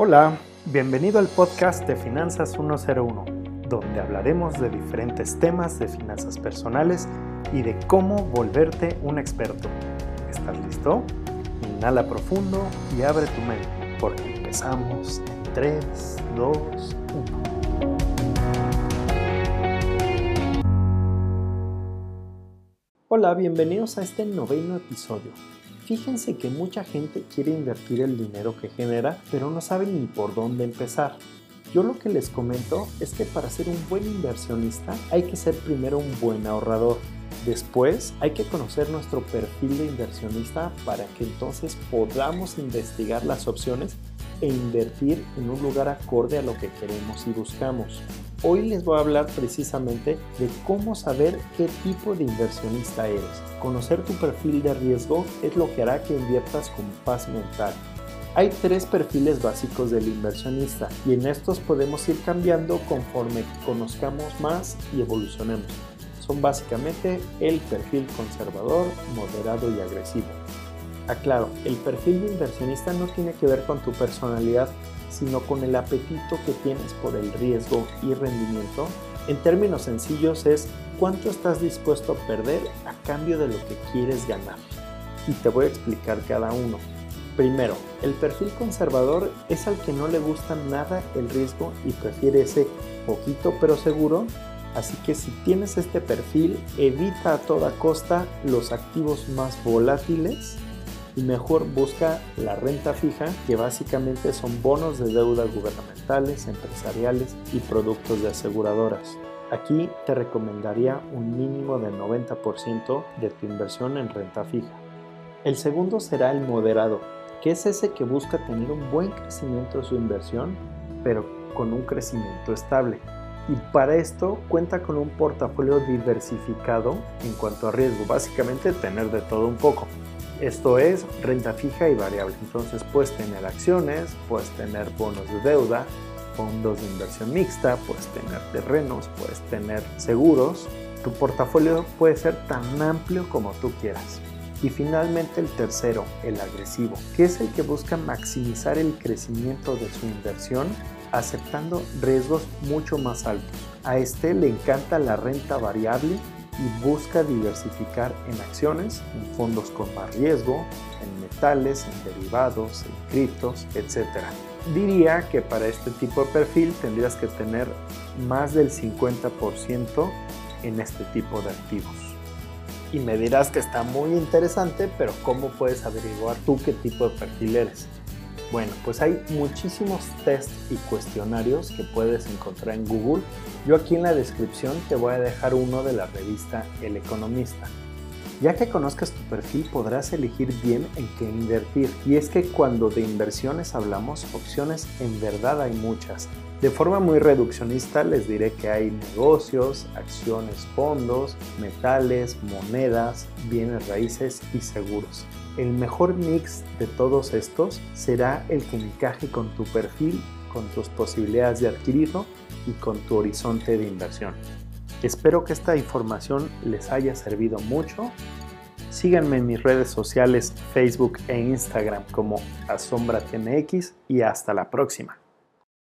Hola, bienvenido al podcast de Finanzas 101, donde hablaremos de diferentes temas de finanzas personales y de cómo volverte un experto. ¿Estás listo? Inhala profundo y abre tu mente, porque empezamos en 3, 2, 1. Hola, bienvenidos a este noveno episodio Fíjense que mucha gente quiere invertir el dinero que genera, pero no sabe ni por dónde empezar. Yo lo que les comento es que para ser un buen inversionista hay que ser primero un buen ahorrador. Después hay que conocer nuestro perfil de inversionista para que entonces podamos investigar las opciones e invertir en un lugar acorde a lo que queremos y buscamos. Hoy les voy a hablar precisamente de cómo saber qué tipo de inversionista eres. Conocer tu perfil de riesgo es lo que hará que inviertas con paz mental. Hay tres perfiles básicos del inversionista y en estos podemos ir cambiando conforme conozcamos más y evolucionemos. Son básicamente el perfil conservador, moderado y agresivo. Aclaro, el perfil de inversionista no tiene que ver con tu personalidad, sino con el apetito que tienes por el riesgo y rendimiento. En términos sencillos es cuánto estás dispuesto a perder a cambio de lo que quieres ganar. Y te voy a explicar cada uno. Primero, el perfil conservador es al que no le gusta nada el riesgo y prefiere ese poquito pero seguro. Así que si tienes este perfil, evita a toda costa los activos más volátiles y mejor busca la renta fija, que básicamente son bonos de deuda gubernamentales, empresariales y productos de aseguradoras. Aquí te recomendaría un mínimo del 90% de tu inversión en renta fija. El segundo será el moderado, que es ese que busca tener un buen crecimiento de su inversión, pero con un crecimiento estable. Y para esto cuenta con un portafolio diversificado en cuanto a riesgo, básicamente tener de todo un poco. Esto es renta fija y variable. Entonces puedes tener acciones, puedes tener bonos de deuda, fondos de inversión mixta, puedes tener terrenos, puedes tener seguros. Tu portafolio puede ser tan amplio como tú quieras. Y finalmente el tercero, el agresivo, que es el que busca maximizar el crecimiento de su inversión aceptando riesgos mucho más altos. A este le encanta la renta variable y busca diversificar en acciones, en fondos con más riesgo, en metales, en derivados, en criptos, etc. Diría que para este tipo de perfil tendrías que tener más del 50% en este tipo de activos. Y me dirás que está muy interesante, pero ¿cómo puedes averiguar tú qué tipo de perfil eres? Bueno, pues hay muchísimos tests y cuestionarios que puedes encontrar en Google. Yo aquí en la descripción te voy a dejar uno de la revista El Economista. Ya que conozcas tu perfil podrás elegir bien en qué invertir. Y es que cuando de inversiones hablamos, opciones en verdad hay muchas. De forma muy reduccionista les diré que hay negocios, acciones, fondos, metales, monedas, bienes raíces y seguros. El mejor mix de todos estos será el que encaje con tu perfil, con tus posibilidades de adquirirlo y con tu horizonte de inversión. Espero que esta información les haya servido mucho. Síganme en mis redes sociales Facebook e Instagram como AsombraTMX y hasta la próxima.